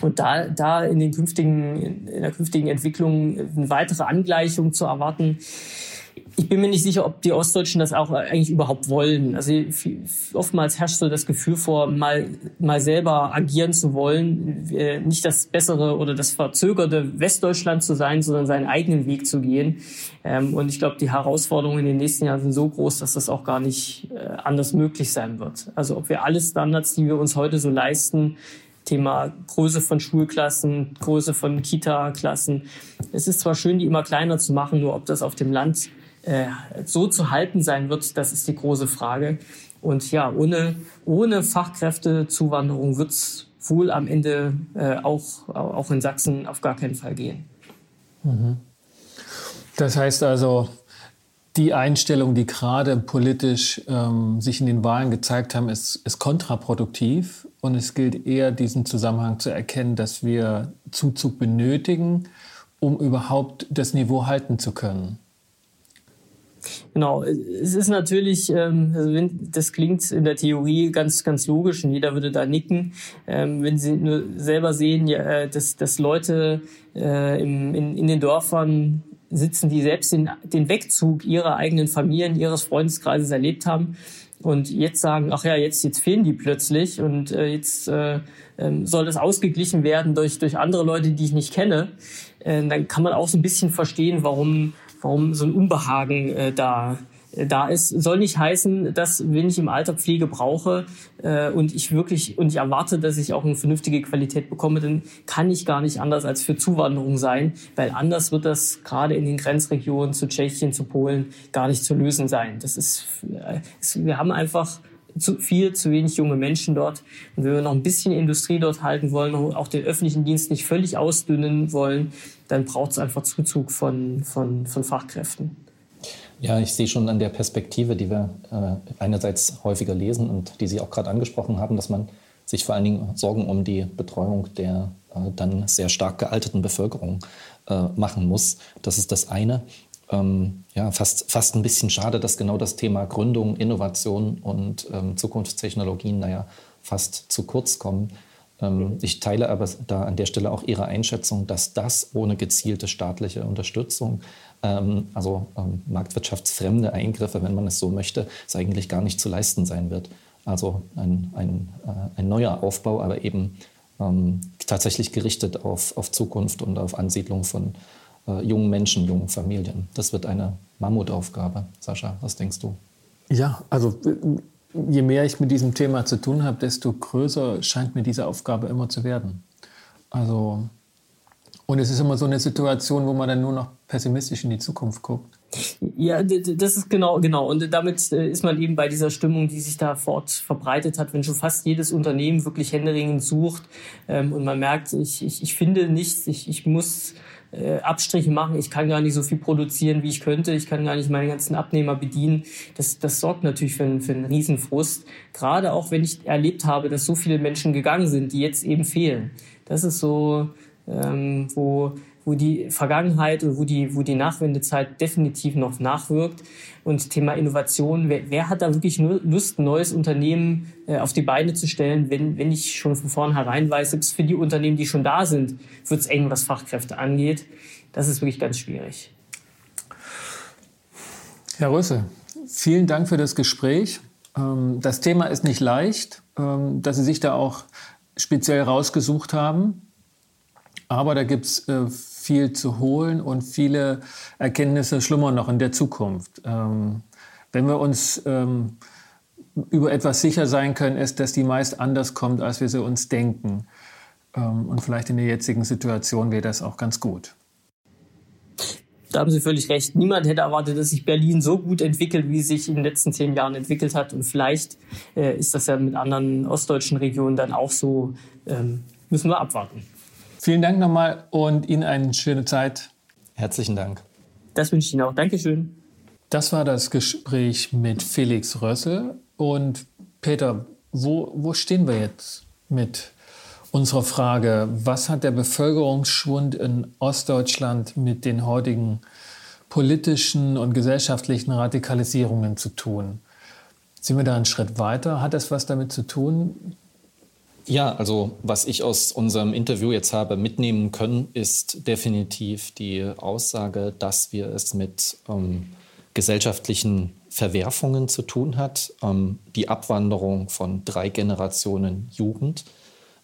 und da, da in den künftigen, in der künftigen Entwicklung eine weitere Angleichung zu erwarten, ich bin mir nicht sicher, ob die Ostdeutschen das auch eigentlich überhaupt wollen. Also oftmals herrscht so das Gefühl vor, mal, mal selber agieren zu wollen, äh, nicht das bessere oder das verzögerte Westdeutschland zu sein, sondern seinen eigenen Weg zu gehen. Ähm, und ich glaube, die Herausforderungen in den nächsten Jahren sind so groß, dass das auch gar nicht äh, anders möglich sein wird. Also ob wir alle Standards, die wir uns heute so leisten, Thema Größe von Schulklassen, Größe von Kita-Klassen. Es ist zwar schön, die immer kleiner zu machen, nur ob das auf dem Land äh, so zu halten sein wird, das ist die große Frage. Und ja, ohne, ohne Fachkräftezuwanderung wird es wohl am Ende äh, auch, auch in Sachsen auf gar keinen Fall gehen. Mhm. Das heißt also, die Einstellung, die gerade politisch ähm, sich in den Wahlen gezeigt haben, ist, ist kontraproduktiv. Und es gilt eher, diesen Zusammenhang zu erkennen, dass wir Zuzug benötigen, um überhaupt das Niveau halten zu können. Genau, es ist natürlich, ähm, also das klingt in der Theorie ganz, ganz logisch und jeder würde da nicken. Ähm, wenn Sie nur selber sehen, ja, äh, dass, dass Leute äh, im, in, in den Dörfern sitzen, die selbst den, den Wegzug ihrer eigenen Familien, ihres Freundeskreises erlebt haben und jetzt sagen, ach ja, jetzt, jetzt fehlen die plötzlich und äh, jetzt äh, äh, soll das ausgeglichen werden durch, durch andere Leute, die ich nicht kenne, äh, dann kann man auch so ein bisschen verstehen, warum warum so ein Unbehagen äh, da äh, da ist, soll nicht heißen, dass wenn ich im Alter Pflege brauche äh, und ich wirklich und ich erwarte, dass ich auch eine vernünftige Qualität bekomme, dann kann ich gar nicht anders als für Zuwanderung sein, weil anders wird das gerade in den Grenzregionen zu Tschechien, zu Polen gar nicht zu lösen sein. Das ist, äh, wir haben einfach zu viel, zu wenig junge Menschen dort. Und wenn wir noch ein bisschen Industrie dort halten wollen, auch den öffentlichen Dienst nicht völlig ausdünnen wollen, dann braucht es einfach Zuzug von, von, von Fachkräften. Ja, ich sehe schon an der Perspektive, die wir äh, einerseits häufiger lesen und die Sie auch gerade angesprochen haben, dass man sich vor allen Dingen Sorgen um die Betreuung der äh, dann sehr stark gealterten Bevölkerung äh, machen muss. Das ist das eine. Ähm, ja, fast, fast ein bisschen schade, dass genau das Thema Gründung, Innovation und ähm, Zukunftstechnologien, naja, fast zu kurz kommen. Ähm, ich teile aber da an der Stelle auch Ihre Einschätzung, dass das ohne gezielte staatliche Unterstützung, ähm, also ähm, marktwirtschaftsfremde Eingriffe, wenn man es so möchte, es eigentlich gar nicht zu leisten sein wird. Also ein, ein, äh, ein neuer Aufbau, aber eben ähm, tatsächlich gerichtet auf, auf Zukunft und auf Ansiedlung von äh, jungen Menschen, jungen Familien. Das wird eine Mammutaufgabe. Sascha, was denkst du? Ja, also je mehr ich mit diesem Thema zu tun habe, desto größer scheint mir diese Aufgabe immer zu werden. Also, und es ist immer so eine Situation, wo man dann nur noch pessimistisch in die Zukunft guckt. Ja, das ist genau, genau. Und damit äh, ist man eben bei dieser Stimmung, die sich da fort verbreitet hat, wenn schon fast jedes Unternehmen wirklich händeringend sucht ähm, und man merkt, ich, ich, ich finde nichts, ich, ich muss äh, Abstriche machen, ich kann gar nicht so viel produzieren, wie ich könnte, ich kann gar nicht meine ganzen Abnehmer bedienen. Das, das sorgt natürlich für, einen, für einen Riesenfrust. Gerade auch, wenn ich erlebt habe, dass so viele Menschen gegangen sind, die jetzt eben fehlen. Das ist so, ähm, wo wo die Vergangenheit und wo die, wo die Nachwendezeit definitiv noch nachwirkt. Und Thema Innovation, wer, wer hat da wirklich Lust, ein neues Unternehmen äh, auf die Beine zu stellen, wenn, wenn ich schon von vornherein weiß, selbst für die Unternehmen, die schon da sind, wird es eng, was Fachkräfte angeht. Das ist wirklich ganz schwierig. Herr Rösse, vielen Dank für das Gespräch. Ähm, das Thema ist nicht leicht, ähm, dass Sie sich da auch speziell rausgesucht haben. Aber da gibt es äh, viel zu holen und viele Erkenntnisse schlummern noch in der Zukunft. Ähm, wenn wir uns ähm, über etwas sicher sein können, ist, dass die meist anders kommt, als wir sie uns denken. Ähm, und vielleicht in der jetzigen Situation wäre das auch ganz gut. Da haben Sie völlig recht. Niemand hätte erwartet, dass sich Berlin so gut entwickelt, wie es sich in den letzten zehn Jahren entwickelt hat. Und vielleicht äh, ist das ja mit anderen ostdeutschen Regionen dann auch so. Ähm, müssen wir abwarten. Vielen Dank nochmal und Ihnen eine schöne Zeit. Herzlichen Dank. Das wünsche ich Ihnen auch. Dankeschön. Das war das Gespräch mit Felix Rössel. Und Peter, wo, wo stehen wir jetzt mit unserer Frage, was hat der Bevölkerungsschwund in Ostdeutschland mit den heutigen politischen und gesellschaftlichen Radikalisierungen zu tun? Sind wir da einen Schritt weiter? Hat das was damit zu tun? Ja, also was ich aus unserem Interview jetzt habe mitnehmen können, ist definitiv die Aussage, dass wir es mit ähm, gesellschaftlichen Verwerfungen zu tun hat. Ähm, die Abwanderung von drei Generationen Jugend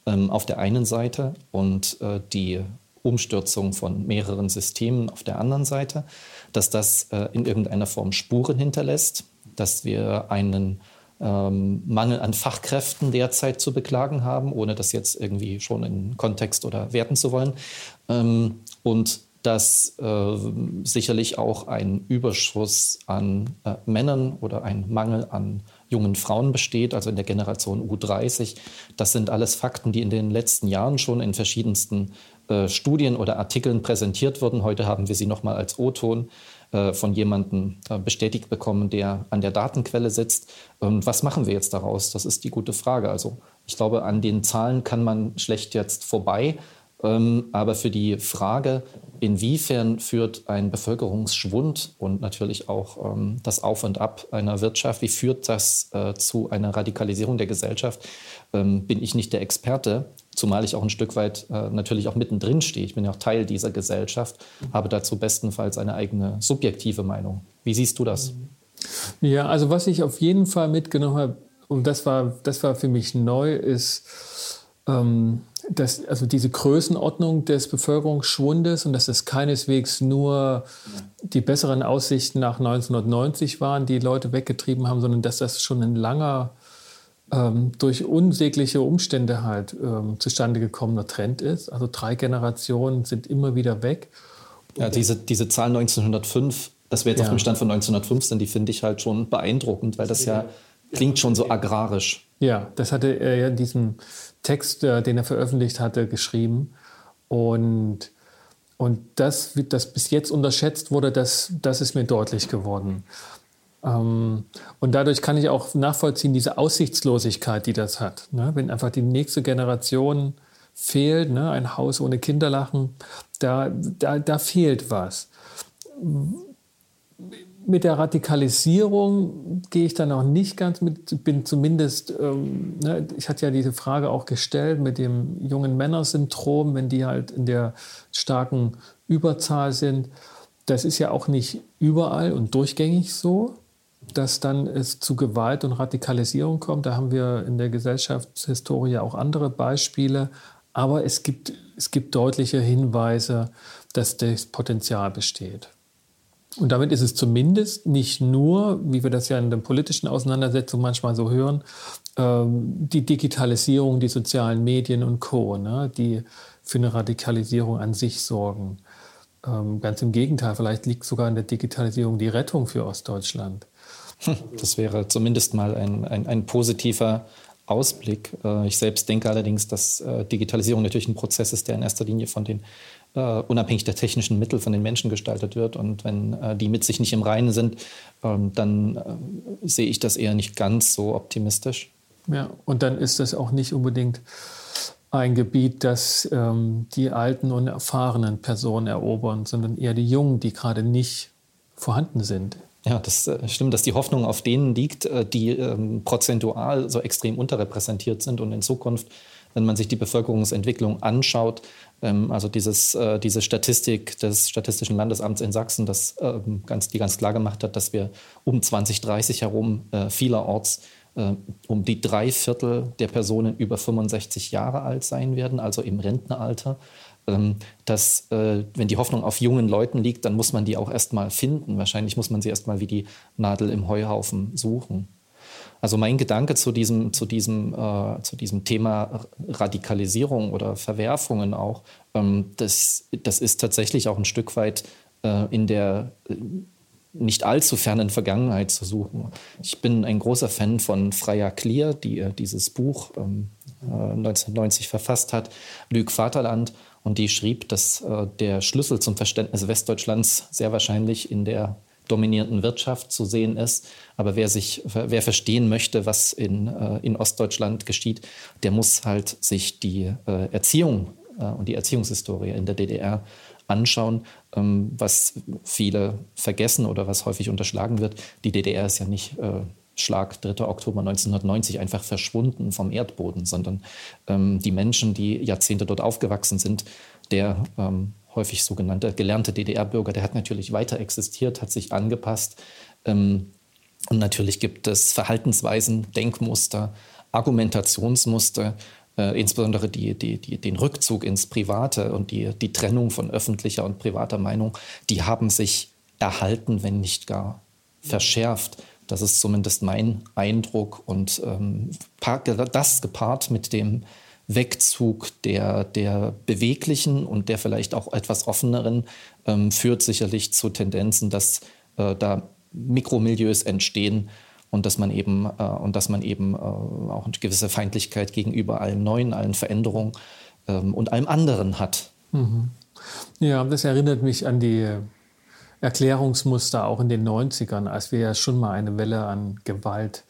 ähm, auf der einen Seite und äh, die Umstürzung von mehreren Systemen auf der anderen Seite, dass das äh, in irgendeiner Form Spuren hinterlässt, dass wir einen ähm, Mangel an Fachkräften derzeit zu beklagen haben, ohne das jetzt irgendwie schon in Kontext oder werten zu wollen. Ähm, und dass äh, sicherlich auch ein Überschuss an äh, Männern oder ein Mangel an jungen Frauen besteht, also in der Generation U30. Das sind alles Fakten, die in den letzten Jahren schon in verschiedensten äh, Studien oder Artikeln präsentiert wurden. Heute haben wir sie nochmal als O-Ton von jemandem äh, bestätigt bekommen, der an der Datenquelle sitzt. Und was machen wir jetzt daraus? Das ist die gute Frage. Also ich glaube, an den Zahlen kann man schlecht jetzt vorbei. Ähm, aber für die Frage, inwiefern führt ein Bevölkerungsschwund und natürlich auch ähm, das Auf und Ab einer Wirtschaft, wie führt das äh, zu einer Radikalisierung der Gesellschaft, ähm, bin ich nicht der Experte, zumal ich auch ein Stück weit äh, natürlich auch mittendrin stehe. Ich bin ja auch Teil dieser Gesellschaft, habe dazu bestenfalls eine eigene subjektive Meinung. Wie siehst du das? Ja, also was ich auf jeden Fall mitgenommen habe, und das war, das war für mich neu, ist, ähm, dass, also diese Größenordnung des Bevölkerungsschwundes und dass es keineswegs nur die besseren Aussichten nach 1990 waren, die Leute weggetrieben haben, sondern dass das schon ein langer, ähm, durch unsägliche Umstände halt ähm, zustande gekommener Trend ist. Also drei Generationen sind immer wieder weg. Ja, diese, diese Zahl 1905, das wäre jetzt ja. auf dem Stand von 1915, die finde ich halt schon beeindruckend, weil das ja klingt schon so agrarisch. Ja, das hatte er ja in diesem Text, äh, den er veröffentlicht hatte, geschrieben. Und, und das, das bis jetzt unterschätzt wurde, das, das ist mir deutlich geworden. Ähm, und dadurch kann ich auch nachvollziehen, diese Aussichtslosigkeit, die das hat. Ne? Wenn einfach die nächste Generation fehlt, ne? ein Haus ohne Kinderlachen, da, da, da fehlt was mit der Radikalisierung gehe ich dann auch nicht ganz mit, bin zumindest, ähm, ne, ich hatte ja diese Frage auch gestellt mit dem jungen Männersyndrom, wenn die halt in der starken Überzahl sind. Das ist ja auch nicht überall und durchgängig so, dass dann es zu Gewalt und Radikalisierung kommt. Da haben wir in der Gesellschaftshistorie auch andere Beispiele. Aber es gibt, es gibt deutliche Hinweise, dass das Potenzial besteht. Und damit ist es zumindest nicht nur, wie wir das ja in den politischen Auseinandersetzungen manchmal so hören, ähm, die Digitalisierung, die sozialen Medien und Co., ne, die für eine Radikalisierung an sich sorgen. Ähm, ganz im Gegenteil, vielleicht liegt sogar in der Digitalisierung die Rettung für Ostdeutschland. Hm, das wäre zumindest mal ein, ein, ein positiver Ausblick. Äh, ich selbst denke allerdings, dass äh, Digitalisierung natürlich ein Prozess ist, der in erster Linie von den Uh, unabhängig der technischen Mittel von den Menschen gestaltet wird. Und wenn uh, die mit sich nicht im Reinen sind, uh, dann sehe ich das eher nicht ganz so optimistisch. Ja, und dann ist das auch nicht unbedingt ein Gebiet, das ähm, die alten und erfahrenen Personen erobern, sondern eher die Jungen, die gerade nicht vorhanden sind. Ja, das äh, stimmt, dass die Hoffnung auf denen liegt, äh, die ähm, prozentual so extrem unterrepräsentiert sind und in Zukunft wenn man sich die Bevölkerungsentwicklung anschaut, ähm, also dieses, äh, diese Statistik des Statistischen Landesamts in Sachsen, das ähm, ganz, die ganz klar gemacht hat, dass wir um 2030 herum äh, vielerorts äh, um die drei Viertel der Personen über 65 Jahre alt sein werden, also im Rentneralter. Ähm, dass, wenn die Hoffnung auf jungen Leuten liegt, dann muss man die auch erst mal finden. Wahrscheinlich muss man sie erst mal wie die Nadel im Heuhaufen suchen. Also mein Gedanke zu diesem, zu diesem, äh, zu diesem Thema Radikalisierung oder Verwerfungen auch, ähm, das, das ist tatsächlich auch ein Stück weit äh, in der äh, nicht allzu fernen Vergangenheit zu suchen. Ich bin ein großer Fan von Freya Clear, die äh, dieses Buch ähm, 1990 äh, verfasst hat, Lüg Vaterland. Und die schrieb, dass äh, der Schlüssel zum Verständnis Westdeutschlands sehr wahrscheinlich in der dominierenden Wirtschaft zu sehen ist. Aber wer sich, wer verstehen möchte, was in, äh, in Ostdeutschland geschieht, der muss halt sich die äh, Erziehung äh, und die Erziehungshistorie in der DDR anschauen, ähm, was viele vergessen oder was häufig unterschlagen wird. Die DDR ist ja nicht Schlag 3. Oktober 1990 einfach verschwunden vom Erdboden, sondern ähm, die Menschen, die Jahrzehnte dort aufgewachsen sind, der ähm, häufig sogenannte gelernte DDR-Bürger, der hat natürlich weiter existiert, hat sich angepasst. Ähm, und natürlich gibt es Verhaltensweisen, Denkmuster, Argumentationsmuster, äh, insbesondere die, die, die, den Rückzug ins Private und die, die Trennung von öffentlicher und privater Meinung, die haben sich erhalten, wenn nicht gar verschärft. Das ist zumindest mein Eindruck. Und ähm, das gepaart mit dem Wegzug der, der beweglichen und der vielleicht auch etwas offeneren ähm, führt sicherlich zu Tendenzen, dass äh, da Mikromilieus entstehen und dass man eben, äh, und dass man eben äh, auch eine gewisse Feindlichkeit gegenüber allem Neuen, allen Veränderungen ähm, und allem anderen hat. Mhm. Ja, das erinnert mich an die Erklärungsmuster auch in den 90ern, als wir ja schon mal eine Welle an Gewalt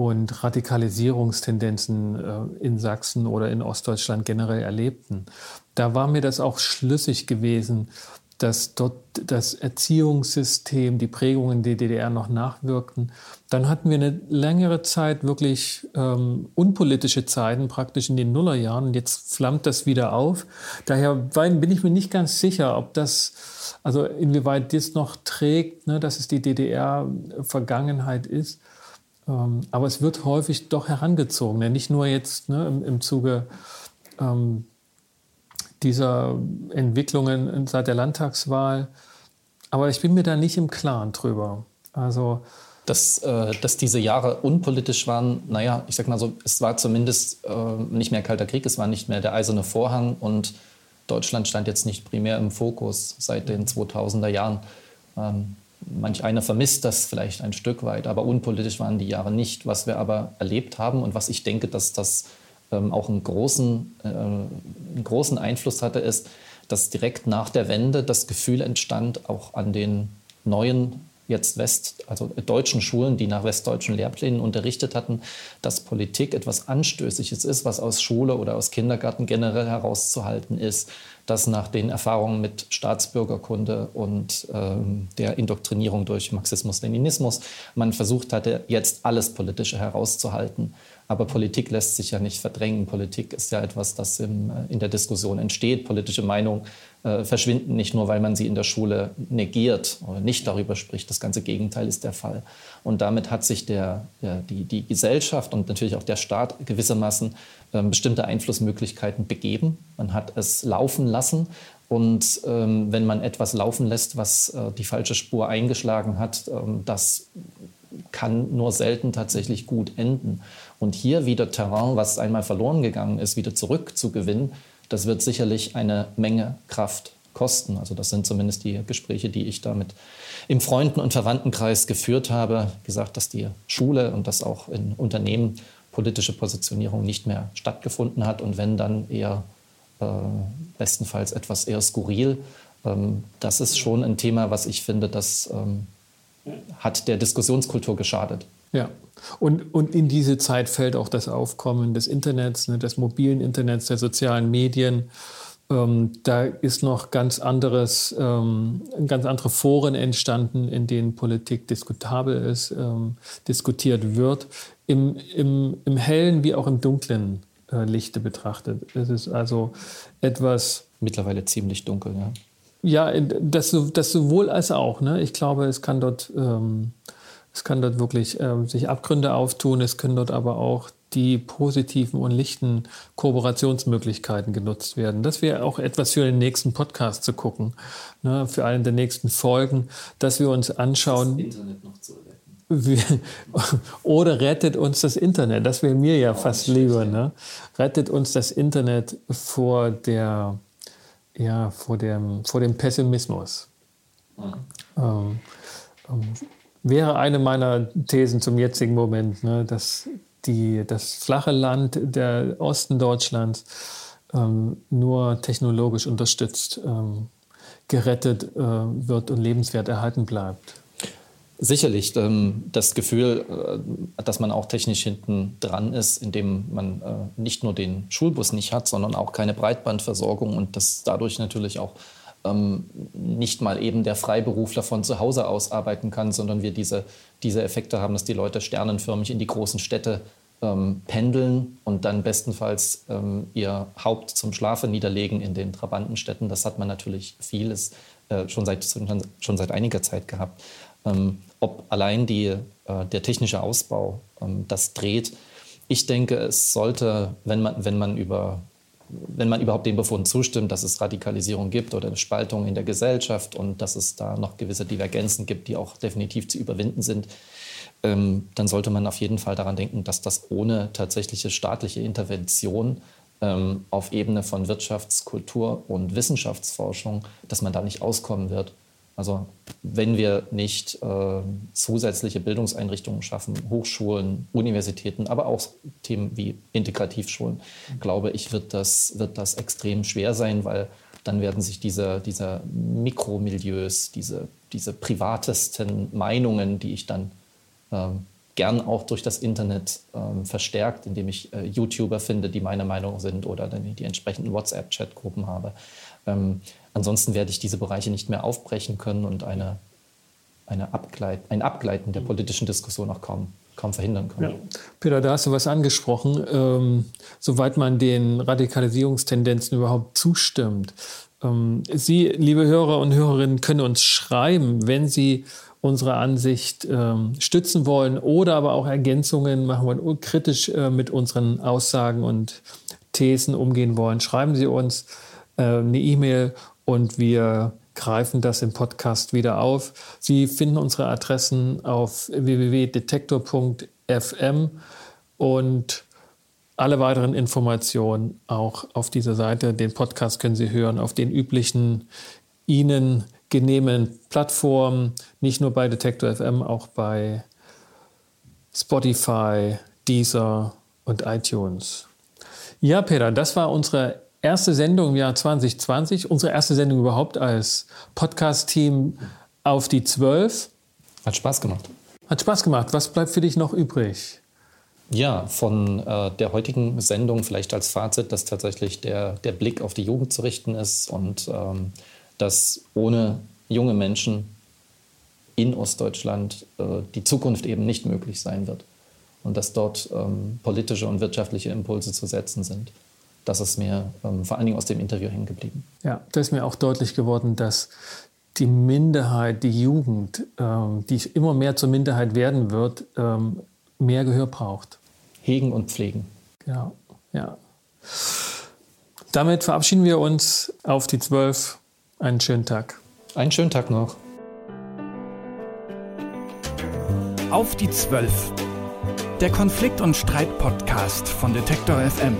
und Radikalisierungstendenzen äh, in Sachsen oder in Ostdeutschland generell erlebten. Da war mir das auch schlüssig gewesen, dass dort das Erziehungssystem, die Prägungen der DDR noch nachwirkten. Dann hatten wir eine längere Zeit wirklich ähm, unpolitische Zeiten, praktisch in den Nullerjahren. Und jetzt flammt das wieder auf. Daher bin ich mir nicht ganz sicher, ob das, also inwieweit das noch trägt, ne, dass es die DDR-Vergangenheit ist. Ähm, aber es wird häufig doch herangezogen. Ne? Nicht nur jetzt ne, im, im Zuge ähm, dieser Entwicklungen seit der Landtagswahl. Aber ich bin mir da nicht im Klaren drüber. Also dass, äh, dass diese Jahre unpolitisch waren, naja, ich sag mal so, es war zumindest äh, nicht mehr Kalter Krieg, es war nicht mehr der eiserne Vorhang und Deutschland stand jetzt nicht primär im Fokus seit den 2000er Jahren. Ähm, manch einer vermisst das vielleicht ein Stück weit, aber unpolitisch waren die Jahre nicht. Was wir aber erlebt haben und was ich denke, dass das ähm, auch einen großen, äh, einen großen Einfluss hatte, ist, dass direkt nach der Wende das Gefühl entstand, auch an den neuen jetzt West, also deutschen Schulen, die nach westdeutschen Lehrplänen unterrichtet hatten, dass Politik etwas Anstößiges ist, was aus Schule oder aus Kindergarten generell herauszuhalten ist, dass nach den Erfahrungen mit Staatsbürgerkunde und ähm, der Indoktrinierung durch Marxismus-Leninismus man versucht hatte, jetzt alles Politische herauszuhalten. Aber Politik lässt sich ja nicht verdrängen. Politik ist ja etwas, das im, äh, in der Diskussion entsteht. Politische Meinungen äh, verschwinden nicht nur, weil man sie in der Schule negiert oder nicht darüber spricht. Das ganze Gegenteil ist der Fall. Und damit hat sich der, der die, die Gesellschaft und natürlich auch der Staat gewissermaßen äh, bestimmte Einflussmöglichkeiten begeben. Man hat es laufen lassen. Und ähm, wenn man etwas laufen lässt, was äh, die falsche Spur eingeschlagen hat, ähm, das kann nur selten tatsächlich gut enden. Und hier wieder Terrain, was einmal verloren gegangen ist, wieder zurückzugewinnen, das wird sicherlich eine Menge Kraft kosten. Also das sind zumindest die Gespräche, die ich damit im Freunden- und Verwandtenkreis geführt habe. Gesagt, dass die Schule und das auch in Unternehmen politische Positionierung nicht mehr stattgefunden hat und wenn dann eher äh, bestenfalls etwas eher skurril. Ähm, das ist schon ein Thema, was ich finde, das ähm, hat der Diskussionskultur geschadet. Ja, und, und in diese Zeit fällt auch das Aufkommen des Internets, ne, des mobilen Internets, der sozialen Medien. Ähm, da ist noch ganz anderes, ähm, ganz andere Foren entstanden, in denen Politik diskutabel ist, ähm, diskutiert wird, im, im, im hellen wie auch im dunklen äh, Lichte betrachtet. Es ist also etwas. Mittlerweile ziemlich dunkel, ja. Ja, das, das sowohl als auch. Ne? Ich glaube, es kann dort, ähm, es kann dort wirklich ähm, sich Abgründe auftun. Es können dort aber auch die positiven und lichten Kooperationsmöglichkeiten genutzt werden. Das wäre auch etwas für den nächsten Podcast zu gucken, ne? für einen der nächsten Folgen, dass wir uns anschauen. Das Internet noch zu retten. Wie, oder rettet uns das Internet. Das wäre mir ja oh, fast lieber. Ne? Rettet uns das Internet vor der ja, vor dem, vor dem Pessimismus. Mhm. Ähm, ähm, wäre eine meiner Thesen zum jetzigen Moment, ne, dass die, das flache Land der Osten Deutschlands ähm, nur technologisch unterstützt ähm, gerettet äh, wird und lebenswert erhalten bleibt. Sicherlich ähm, das Gefühl, äh, dass man auch technisch hinten dran ist, indem man äh, nicht nur den Schulbus nicht hat, sondern auch keine Breitbandversorgung und dass dadurch natürlich auch ähm, nicht mal eben der Freiberufler von zu Hause aus arbeiten kann, sondern wir diese, diese Effekte haben, dass die Leute sternenförmig in die großen Städte ähm, pendeln und dann bestenfalls ähm, ihr Haupt zum Schlafe niederlegen in den Trabantenstädten. Das hat man natürlich vieles äh, schon, seit, schon seit einiger Zeit gehabt. Ähm, ob allein die, äh, der technische Ausbau ähm, das dreht. Ich denke, es sollte, wenn man, wenn man über wenn man überhaupt dem Befund zustimmt, dass es Radikalisierung gibt oder Spaltung in der Gesellschaft und dass es da noch gewisse Divergenzen gibt, die auch definitiv zu überwinden sind, ähm, dann sollte man auf jeden Fall daran denken, dass das ohne tatsächliche staatliche Intervention ähm, auf Ebene von Wirtschafts-, Kultur- und Wissenschaftsforschung, dass man da nicht auskommen wird. Also wenn wir nicht äh, zusätzliche Bildungseinrichtungen schaffen, Hochschulen, Universitäten, aber auch Themen wie Integrativschulen, glaube ich, wird das, wird das extrem schwer sein, weil dann werden sich diese, diese Mikromilieus, diese, diese privatesten Meinungen, die ich dann ähm, gern auch durch das Internet ähm, verstärkt, indem ich äh, YouTuber finde, die meine Meinung sind oder die entsprechenden WhatsApp-Chat-Gruppen habe. Ähm, ansonsten werde ich diese Bereiche nicht mehr aufbrechen können und eine, eine Abgleit, ein Abgleiten der politischen Diskussion auch kaum, kaum verhindern können. Ja. Peter, da hast du was angesprochen. Ähm, soweit man den Radikalisierungstendenzen überhaupt zustimmt. Ähm, Sie, liebe Hörer und Hörerinnen, können uns schreiben, wenn Sie unsere Ansicht ähm, stützen wollen oder aber auch Ergänzungen machen wollen, kritisch äh, mit unseren Aussagen und Thesen umgehen wollen, schreiben Sie uns eine E-Mail und wir greifen das im Podcast wieder auf. Sie finden unsere Adressen auf www.detektor.fm und alle weiteren Informationen auch auf dieser Seite. Den Podcast können Sie hören auf den üblichen Ihnen genehmen Plattformen, nicht nur bei Detector FM, auch bei Spotify, Deezer und iTunes. Ja, Peter, das war unsere erste Sendung im Jahr 2020, unsere erste Sendung überhaupt als Podcast-Team auf die 12. Hat Spaß gemacht. Hat Spaß gemacht. Was bleibt für dich noch übrig? Ja, von äh, der heutigen Sendung vielleicht als Fazit, dass tatsächlich der, der Blick auf die Jugend zu richten ist und ähm, dass ohne junge Menschen in Ostdeutschland äh, die Zukunft eben nicht möglich sein wird und dass dort ähm, politische und wirtschaftliche Impulse zu setzen sind das ist mir ähm, vor allen Dingen aus dem Interview hängen geblieben. Ja, da ist mir auch deutlich geworden, dass die Minderheit, die Jugend, ähm, die immer mehr zur Minderheit werden wird, ähm, mehr Gehör braucht. Hegen und pflegen. Ja, ja. Damit verabschieden wir uns auf die Zwölf. Einen schönen Tag. Einen schönen Tag noch. Auf die Zwölf. Der Konflikt- und Streit-Podcast von Detektor FM.